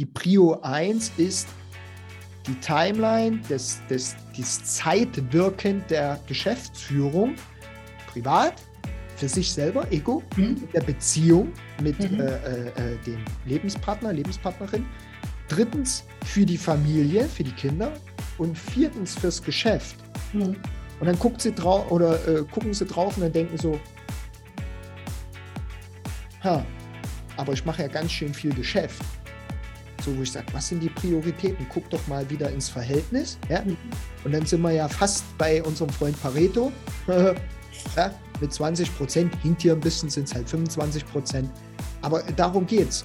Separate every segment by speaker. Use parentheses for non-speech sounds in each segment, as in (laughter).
Speaker 1: die Prio 1 ist die Timeline, des, des, das Zeitwirken der Geschäftsführung, privat, für sich selber, Ego, mhm. der Beziehung mit mhm. äh, äh, äh, dem Lebenspartner, Lebenspartnerin. Drittens für die Familie, für die Kinder. Und viertens fürs Geschäft. Mhm. Und dann guckt sie drauf oder äh, gucken sie drauf und dann denken so, ha, aber ich mache ja ganz schön viel Geschäft. So, wo ich sage, was sind die Prioritäten? Guck doch mal wieder ins Verhältnis. Ja? Und dann sind wir ja fast bei unserem Freund Pareto. (laughs) ja? Mit 20 Prozent, hinkt hier ein bisschen, sind es halt 25 Prozent. Aber darum geht's.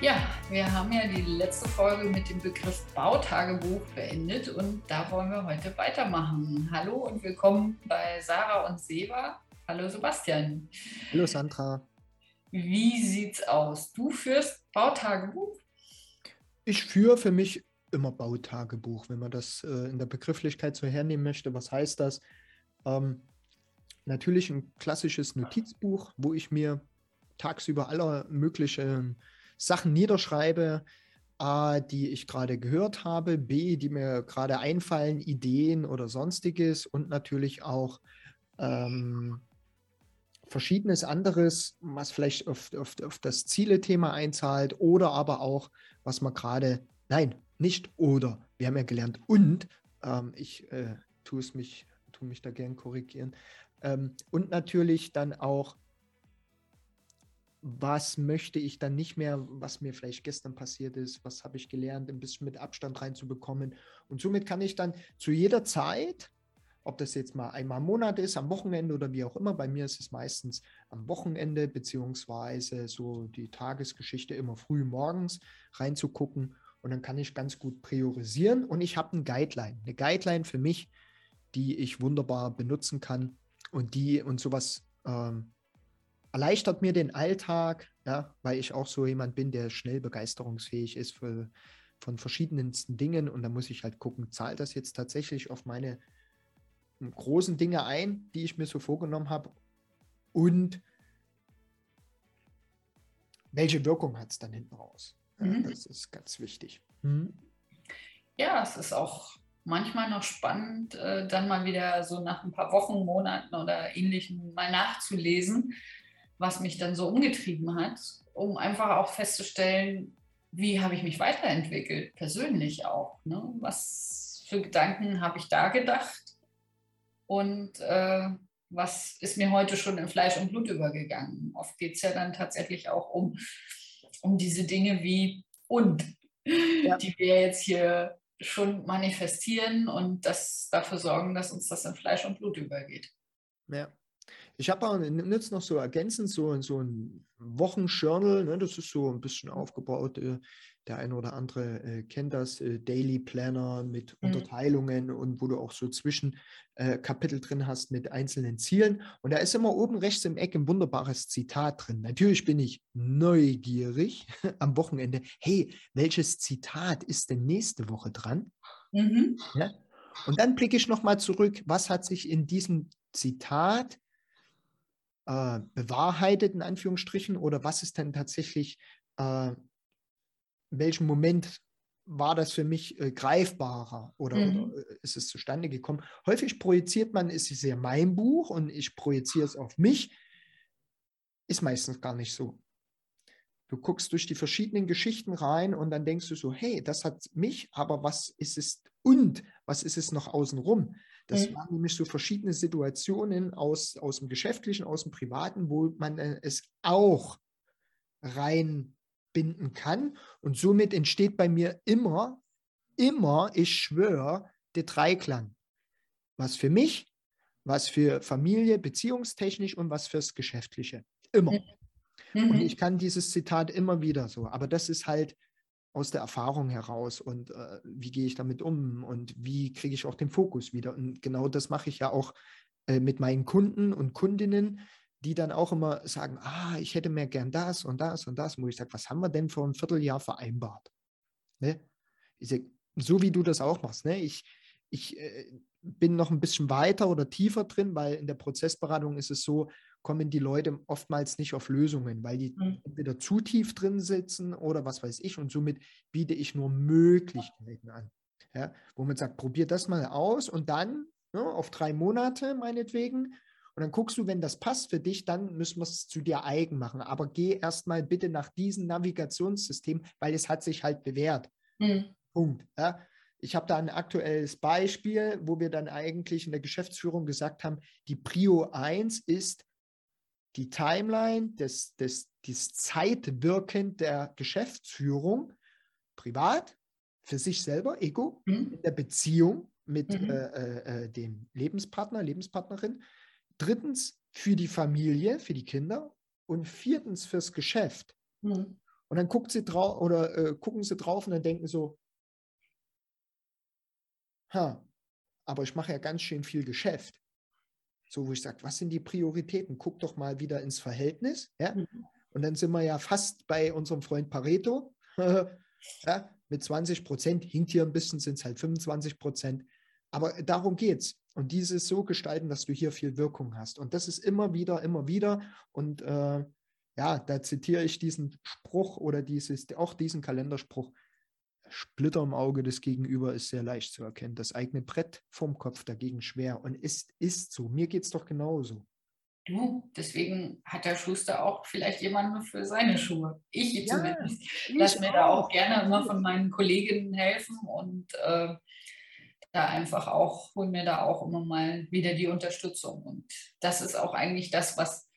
Speaker 2: Ja, wir haben ja die letzte Folge mit dem Begriff Bautagebuch beendet und da wollen wir heute weitermachen. Hallo und willkommen bei Sarah und Seba. Hallo Sebastian.
Speaker 1: Hallo Sandra.
Speaker 2: Wie sieht's aus? Du führst Bautagebuch?
Speaker 1: Ich führe für mich immer Bautagebuch, wenn man das äh, in der Begrifflichkeit so hernehmen möchte. Was heißt das? Ähm, natürlich ein klassisches Notizbuch, wo ich mir tagsüber aller möglichen Sachen niederschreibe, A, die ich gerade gehört habe, B, die mir gerade einfallen, Ideen oder sonstiges und natürlich auch ähm, verschiedenes anderes, was vielleicht auf, auf, auf das Ziele-Thema einzahlt oder aber auch, was man gerade, nein, nicht oder, wir haben ja gelernt und, ähm, ich äh, tue es mich, tue mich da gern korrigieren, ähm, und natürlich dann auch, was möchte ich dann nicht mehr, was mir vielleicht gestern passiert ist, was habe ich gelernt, ein bisschen mit Abstand reinzubekommen. Und somit kann ich dann zu jeder Zeit ob das jetzt mal einmal im Monat ist, am Wochenende oder wie auch immer. Bei mir ist es meistens am Wochenende, beziehungsweise so die Tagesgeschichte immer früh morgens reinzugucken. Und dann kann ich ganz gut priorisieren. Und ich habe eine Guideline. Eine Guideline für mich, die ich wunderbar benutzen kann. Und die und sowas ähm, erleichtert mir den Alltag, ja, weil ich auch so jemand bin, der schnell begeisterungsfähig ist für, von verschiedensten Dingen. Und da muss ich halt gucken, zahlt das jetzt tatsächlich auf meine großen Dinge ein, die ich mir so vorgenommen habe und welche Wirkung hat es dann hinten raus? Mhm. Das ist ganz wichtig. Mhm.
Speaker 2: Ja, es ist auch manchmal noch spannend, äh, dann mal wieder so nach ein paar Wochen, Monaten oder ähnlichem mal nachzulesen, was mich dann so umgetrieben hat, um einfach auch festzustellen, wie habe ich mich weiterentwickelt, persönlich auch. Ne? Was für Gedanken habe ich da gedacht? Und äh, was ist mir heute schon in Fleisch und Blut übergegangen. Oft geht es ja dann tatsächlich auch um, um diese Dinge wie und, ja. die wir jetzt hier schon manifestieren und das dafür sorgen, dass uns das in Fleisch und Blut übergeht.
Speaker 1: Ja. Ich habe auch jetzt noch so ergänzend so, so ein Wochenjournal, ne, das ist so ein bisschen aufgebaut. Der eine oder andere äh, kennt das, äh, Daily Planner mit mhm. Unterteilungen und wo du auch so Zwischenkapitel äh, drin hast mit einzelnen Zielen. Und da ist immer oben rechts im Eck ein wunderbares Zitat drin. Natürlich bin ich neugierig (laughs) am Wochenende. Hey, welches Zitat ist denn nächste Woche dran? Mhm. Ja? Und dann blicke ich nochmal zurück, was hat sich in diesem Zitat äh, bewahrheitet, in Anführungsstrichen, oder was ist denn tatsächlich, äh, in welchem Moment war das für mich äh, greifbarer oder, mhm. oder, äh, ist es zustande gekommen? Häufig projiziert man, ist es ja mein Buch und ich projiziere es auf mich, ist meistens gar nicht so. Du guckst durch die verschiedenen Geschichten rein und dann denkst du so, hey, das hat mich, aber was ist es und was ist es noch außenrum? Das mhm. waren nämlich so verschiedene Situationen aus, aus dem Geschäftlichen, aus dem Privaten, wo man äh, es auch reinbinden kann. Und somit entsteht bei mir immer, immer, ich schwöre, der Dreiklang. Was für mich, was für Familie, beziehungstechnisch und was fürs Geschäftliche. Immer. Mhm. Und ich kann dieses Zitat immer wieder so. Aber das ist halt aus der Erfahrung heraus und äh, wie gehe ich damit um und wie kriege ich auch den Fokus wieder. Und genau das mache ich ja auch äh, mit meinen Kunden und Kundinnen, die dann auch immer sagen, ah, ich hätte mehr gern das und das und das, wo ich sage, was haben wir denn vor einem Vierteljahr vereinbart? Ne? Ich sage, so wie du das auch machst, ne? ich, ich äh, bin noch ein bisschen weiter oder tiefer drin, weil in der Prozessberatung ist es so, kommen die Leute oftmals nicht auf Lösungen, weil die mhm. entweder zu tief drin sitzen oder was weiß ich. Und somit biete ich nur Möglichkeiten an. Ja, wo man sagt, probier das mal aus und dann ja, ne, auf drei Monate meinetwegen. Und dann guckst du, wenn das passt für dich, dann müssen wir es zu dir eigen machen. Aber geh erstmal bitte nach diesem Navigationssystem, weil es hat sich halt bewährt. Mhm. Punkt. Ja. Ich habe da ein aktuelles Beispiel, wo wir dann eigentlich in der Geschäftsführung gesagt haben, die Prio 1 ist die Timeline des, des, des Zeitwirken der Geschäftsführung, privat, für sich selber, Ego, mhm. in der Beziehung mit mhm. äh, äh, äh, dem Lebenspartner, Lebenspartnerin. Drittens für die Familie, für die Kinder. Und viertens fürs Geschäft. Mhm. Und dann guckt sie drauf oder äh, gucken sie drauf und dann denken so, ha, aber ich mache ja ganz schön viel Geschäft. So, wo ich sage, was sind die Prioritäten? Guck doch mal wieder ins Verhältnis. Ja? Mhm. Und dann sind wir ja fast bei unserem Freund Pareto. (laughs) ja? Mit 20 Prozent, hinkt hier ein bisschen, sind es halt 25 Prozent. Aber darum geht es. Und dieses so gestalten, dass du hier viel Wirkung hast. Und das ist immer wieder, immer wieder. Und äh, ja, da zitiere ich diesen Spruch oder dieses, auch diesen Kalenderspruch. Splitter im Auge des Gegenüber ist sehr leicht zu erkennen. Das eigene Brett vom Kopf dagegen schwer. Und ist, ist so. Mir geht es doch genauso.
Speaker 2: Du, deswegen hat der Schuster auch vielleicht jemanden für seine Schuhe. Ich ja, zumindest. Lass mir auch. da auch gerne immer von meinen Kolleginnen helfen und äh, da einfach auch, hol mir da auch immer mal wieder die Unterstützung. Und das ist auch eigentlich das, was,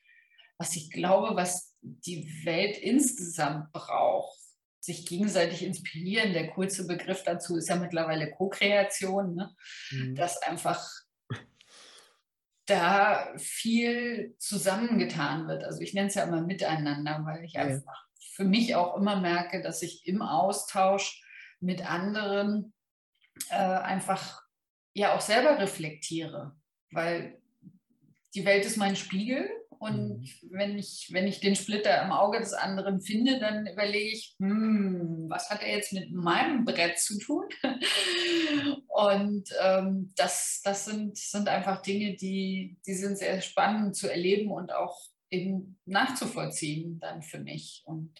Speaker 2: was ich glaube, was die Welt insgesamt braucht sich gegenseitig inspirieren. Der kurze Begriff dazu ist ja mittlerweile Co-Kreation, ne? mhm. dass einfach da viel zusammengetan wird. Also ich nenne es ja immer miteinander, weil ich ja. einfach für mich auch immer merke, dass ich im Austausch mit anderen äh, einfach ja auch selber reflektiere, weil die Welt ist mein Spiegel und mhm. wenn, ich, wenn ich den Splitter im Auge des anderen finde, dann überlege ich, hm, was hat er jetzt mit meinem Brett zu tun? (laughs) und ähm, das, das sind, sind einfach Dinge, die, die sind sehr spannend zu erleben und auch eben nachzuvollziehen dann für mich. Und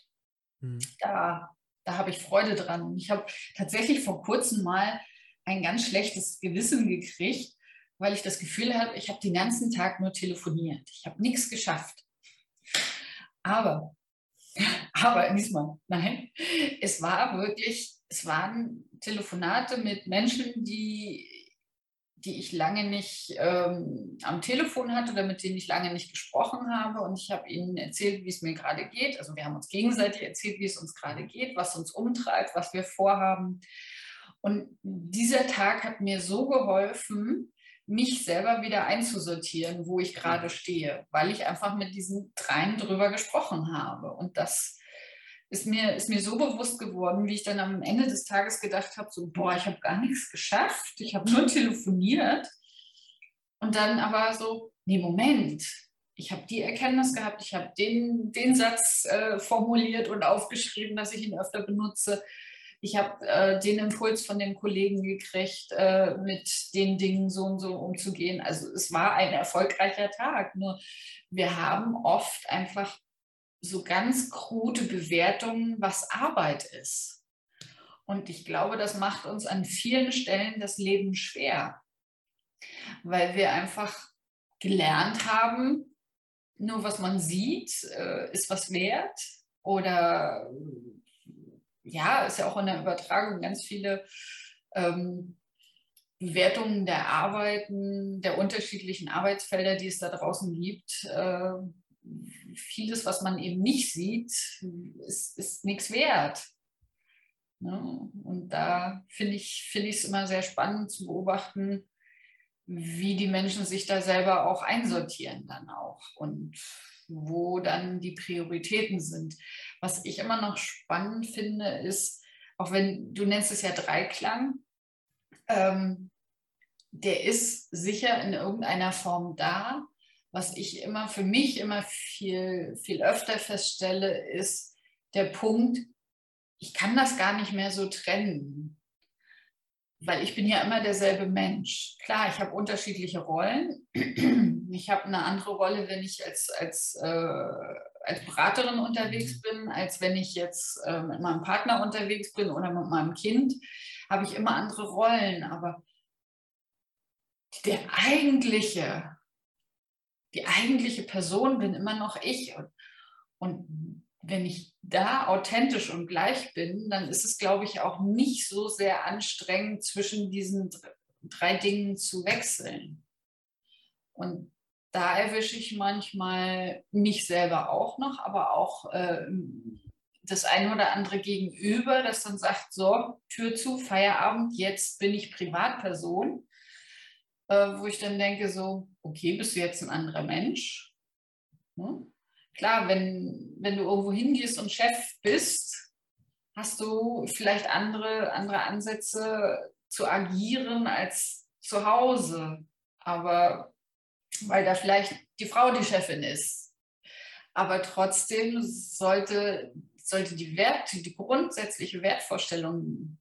Speaker 2: mhm. da, da habe ich Freude dran. Ich habe tatsächlich vor kurzem mal ein ganz schlechtes Gewissen gekriegt, weil ich das Gefühl habe, ich habe den ganzen Tag nur telefoniert. Ich habe nichts geschafft. Aber, (laughs) aber diesmal, nein, es war wirklich, es waren Telefonate mit Menschen, die, die ich lange nicht ähm, am Telefon hatte oder mit denen ich lange nicht gesprochen habe. Und ich habe ihnen erzählt, wie es mir gerade geht. Also wir haben uns gegenseitig erzählt, wie es uns gerade geht, was uns umtreibt, was wir vorhaben. Und dieser Tag hat mir so geholfen, mich selber wieder einzusortieren, wo ich gerade mhm. stehe, weil ich einfach mit diesen dreien drüber gesprochen habe. Und das ist mir, ist mir so bewusst geworden, wie ich dann am Ende des Tages gedacht habe, so, boah, ich habe gar nichts geschafft, ich habe nur telefoniert. Und dann aber so, nee, Moment, ich habe die Erkenntnis gehabt, ich habe den, den Satz äh, formuliert und aufgeschrieben, dass ich ihn öfter benutze. Ich habe äh, den Impuls von den Kollegen gekriegt, äh, mit den Dingen so und so umzugehen. Also es war ein erfolgreicher Tag. Nur wir haben oft einfach so ganz krude Bewertungen, was Arbeit ist. Und ich glaube, das macht uns an vielen Stellen das Leben schwer, weil wir einfach gelernt haben, nur was man sieht, äh, ist was wert oder ja, ist ja auch in der Übertragung ganz viele ähm, Bewertungen der Arbeiten, der unterschiedlichen Arbeitsfelder, die es da draußen gibt. Äh, vieles, was man eben nicht sieht, ist, ist nichts wert. Ne? Und da finde ich es find immer sehr spannend zu beobachten, wie die Menschen sich da selber auch einsortieren dann auch. Und wo dann die Prioritäten sind. Was ich immer noch spannend finde, ist, auch wenn du nennst es ja Dreiklang, ähm, der ist sicher in irgendeiner Form da. Was ich immer für mich immer viel, viel öfter feststelle, ist der Punkt, ich kann das gar nicht mehr so trennen. weil ich bin ja immer derselbe Mensch. Klar, ich habe unterschiedliche Rollen. (clears throat) Ich habe eine andere Rolle, wenn ich als, als, äh, als Beraterin unterwegs mhm. bin, als wenn ich jetzt äh, mit meinem Partner unterwegs bin oder mit meinem Kind. Habe ich immer andere Rollen. Aber der eigentliche, die eigentliche Person bin immer noch ich. Und, und wenn ich da authentisch und gleich bin, dann ist es, glaube ich, auch nicht so sehr anstrengend, zwischen diesen drei Dingen zu wechseln. Und da erwische ich manchmal mich selber auch noch, aber auch äh, das eine oder andere Gegenüber, das dann sagt, so, Tür zu, Feierabend, jetzt bin ich Privatperson, wo ich dann denke, so, okay, bist du jetzt ein anderer Mensch? Hm? klar, wenn, wenn du irgendwo hingehst und Chef bist, hast du vielleicht andere, andere Ansätze zu agieren als zu Hause. Aber weil da vielleicht die Frau die Chefin ist. Aber trotzdem sollte, sollte die Wert, die grundsätzliche Wertvorstellung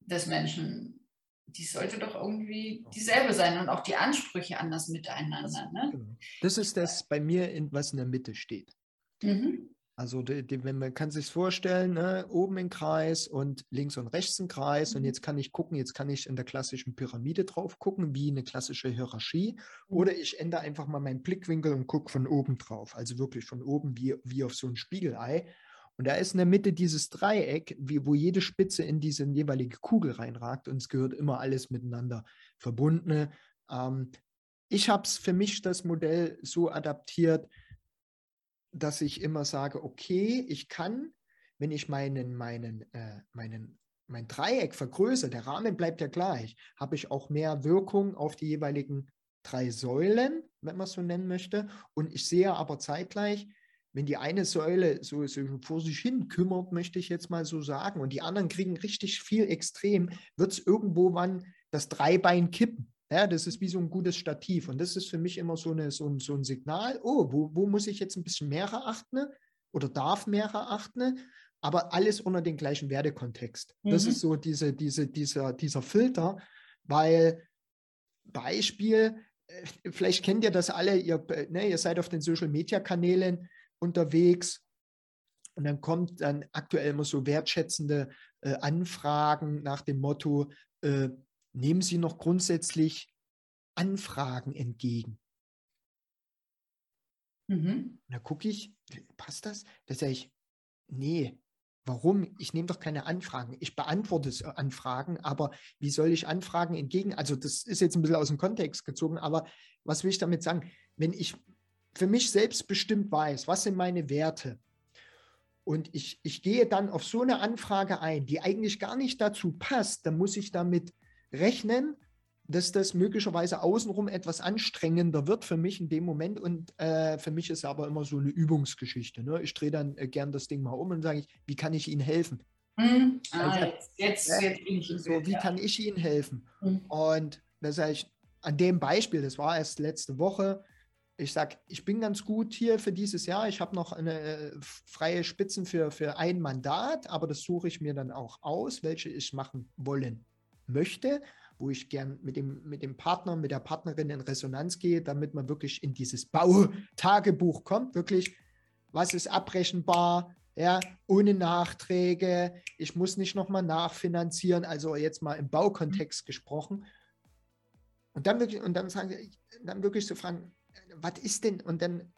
Speaker 2: des Menschen die sollte doch irgendwie dieselbe sein und auch die Ansprüche anders miteinander. Ne? Genau.
Speaker 1: Das ist das bei mir, in, was in der Mitte steht. Mhm. Also die, die, wenn man kann sich vorstellen, ne, oben ein Kreis und links und rechts ein Kreis mhm. und jetzt kann ich gucken, jetzt kann ich in der klassischen Pyramide drauf gucken, wie eine klassische Hierarchie mhm. oder ich ändere einfach mal meinen Blickwinkel und gucke von oben drauf, also wirklich von oben wie, wie auf so ein Spiegelei und da ist in der Mitte dieses Dreieck, wie, wo jede Spitze in diese jeweilige Kugel reinragt und es gehört immer alles miteinander verbunden. Ähm, ich habe es für mich das Modell so adaptiert, dass ich immer sage, okay, ich kann, wenn ich meinen, meinen, äh, meinen, mein Dreieck vergrößere, der Rahmen bleibt ja gleich, habe ich auch mehr Wirkung auf die jeweiligen drei Säulen, wenn man es so nennen möchte. Und ich sehe aber zeitgleich, wenn die eine Säule so, so, vor sich hin kümmert, möchte ich jetzt mal so sagen, und die anderen kriegen richtig viel extrem, wird es irgendwo wann das Dreibein kippen. Ja, das ist wie so ein gutes Stativ. Und das ist für mich immer so, eine, so, ein, so ein Signal, oh, wo, wo muss ich jetzt ein bisschen mehr erachten oder darf mehr erachten? Aber alles unter dem gleichen Wertekontext. Mhm. Das ist so diese, diese, dieser, dieser Filter, weil Beispiel, äh, vielleicht kennt ihr das alle, ihr, ne, ihr seid auf den Social-Media-Kanälen, unterwegs. Und dann kommt dann aktuell immer so wertschätzende äh, Anfragen nach dem Motto, äh, nehmen Sie noch grundsätzlich Anfragen entgegen. Mhm. Da gucke ich, passt das? Da sage ich, nee, warum? Ich nehme doch keine Anfragen. Ich beantworte äh, Anfragen, aber wie soll ich Anfragen entgegen? Also das ist jetzt ein bisschen aus dem Kontext gezogen, aber was will ich damit sagen? Wenn ich für mich selbstbestimmt weiß, was sind meine Werte, und ich, ich gehe dann auf so eine Anfrage ein, die eigentlich gar nicht dazu passt, dann muss ich damit rechnen, dass das möglicherweise außenrum etwas anstrengender wird für mich in dem Moment. Und äh, für mich ist aber immer so eine Übungsgeschichte. Ne? Ich drehe dann äh, gern das Ding mal um und sage ich, wie kann ich Ihnen helfen? Hm. Ah, also, jetzt, jetzt, jetzt bin ich so, Bild, wie ja. kann ich Ihnen helfen? Hm. Und da sage ich, an dem Beispiel, das war erst letzte Woche, ich sage, ich bin ganz gut hier für dieses Jahr. Ich habe noch eine äh, freie Spitzen für, für ein Mandat, aber das suche ich mir dann auch aus, welche ich machen wollen möchte, wo ich gern mit dem, mit dem Partner, mit der Partnerin in Resonanz gehe, damit man wirklich in dieses Bautagebuch kommt. Wirklich, was ist abrechenbar, ja, ohne Nachträge. Ich muss nicht nochmal nachfinanzieren, also jetzt mal im Baukontext gesprochen. Und dann wirklich, und dann sagen, dann wirklich zu so fragen, was ist denn, und dann,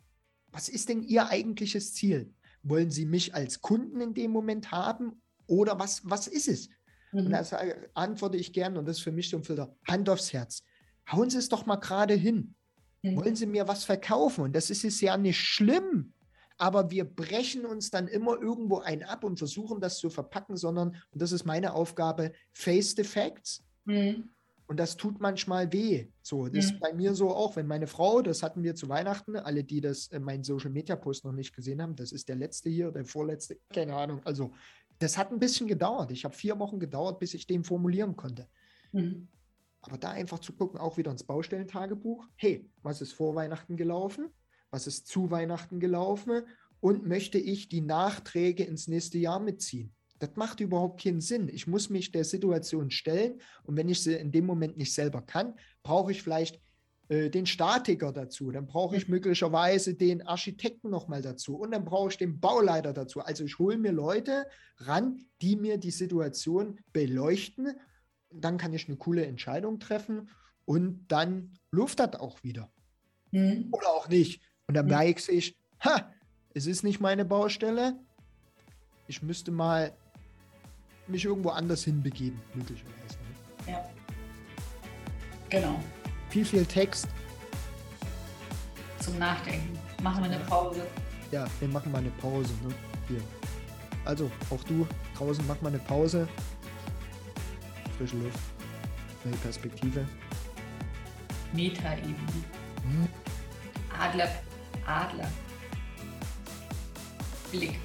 Speaker 1: was ist denn Ihr eigentliches Ziel? Wollen Sie mich als Kunden in dem Moment haben oder was, was ist es? Mhm. Und da antworte ich gern, und das ist für mich so ein Filter, Hand aufs Herz. Hauen Sie es doch mal gerade hin. Mhm. Wollen Sie mir was verkaufen? Und das ist es ja nicht schlimm, aber wir brechen uns dann immer irgendwo ein ab und versuchen das zu verpacken, sondern, und das ist meine Aufgabe, face the facts. Mhm. Und das tut manchmal weh. So, das mhm. ist bei mir so auch, wenn meine Frau, das hatten wir zu Weihnachten, alle, die das in meinen Social Media Post noch nicht gesehen haben, das ist der letzte hier, der vorletzte, keine Ahnung. Also, das hat ein bisschen gedauert. Ich habe vier Wochen gedauert, bis ich den formulieren konnte. Mhm. Aber da einfach zu gucken, auch wieder ins Baustellentagebuch. Hey, was ist vor Weihnachten gelaufen? Was ist zu Weihnachten gelaufen? Und möchte ich die Nachträge ins nächste Jahr mitziehen? Das macht überhaupt keinen Sinn. Ich muss mich der Situation stellen und wenn ich sie in dem Moment nicht selber kann, brauche ich vielleicht äh, den Statiker dazu, dann brauche ich möglicherweise den Architekten nochmal dazu und dann brauche ich den Bauleiter dazu. Also ich hole mir Leute ran, die mir die Situation beleuchten. Dann kann ich eine coole Entscheidung treffen und dann luft das auch wieder. Mhm. Oder auch nicht. Und dann mhm. merke ich, ha, es ist nicht meine Baustelle. Ich müsste mal mich irgendwo anders hinbegeben, möglicherweise.
Speaker 2: Ne? Ja. Genau.
Speaker 1: Viel, viel Text.
Speaker 2: Zum Nachdenken. Machen wir eine Pause.
Speaker 1: Ja, wir machen mal eine Pause. Ne? Hier. Also, auch du draußen, mach mal eine Pause. Frische Luft. Neue Perspektive.
Speaker 2: Metaebene. Hm. Adler. Adler. Blick.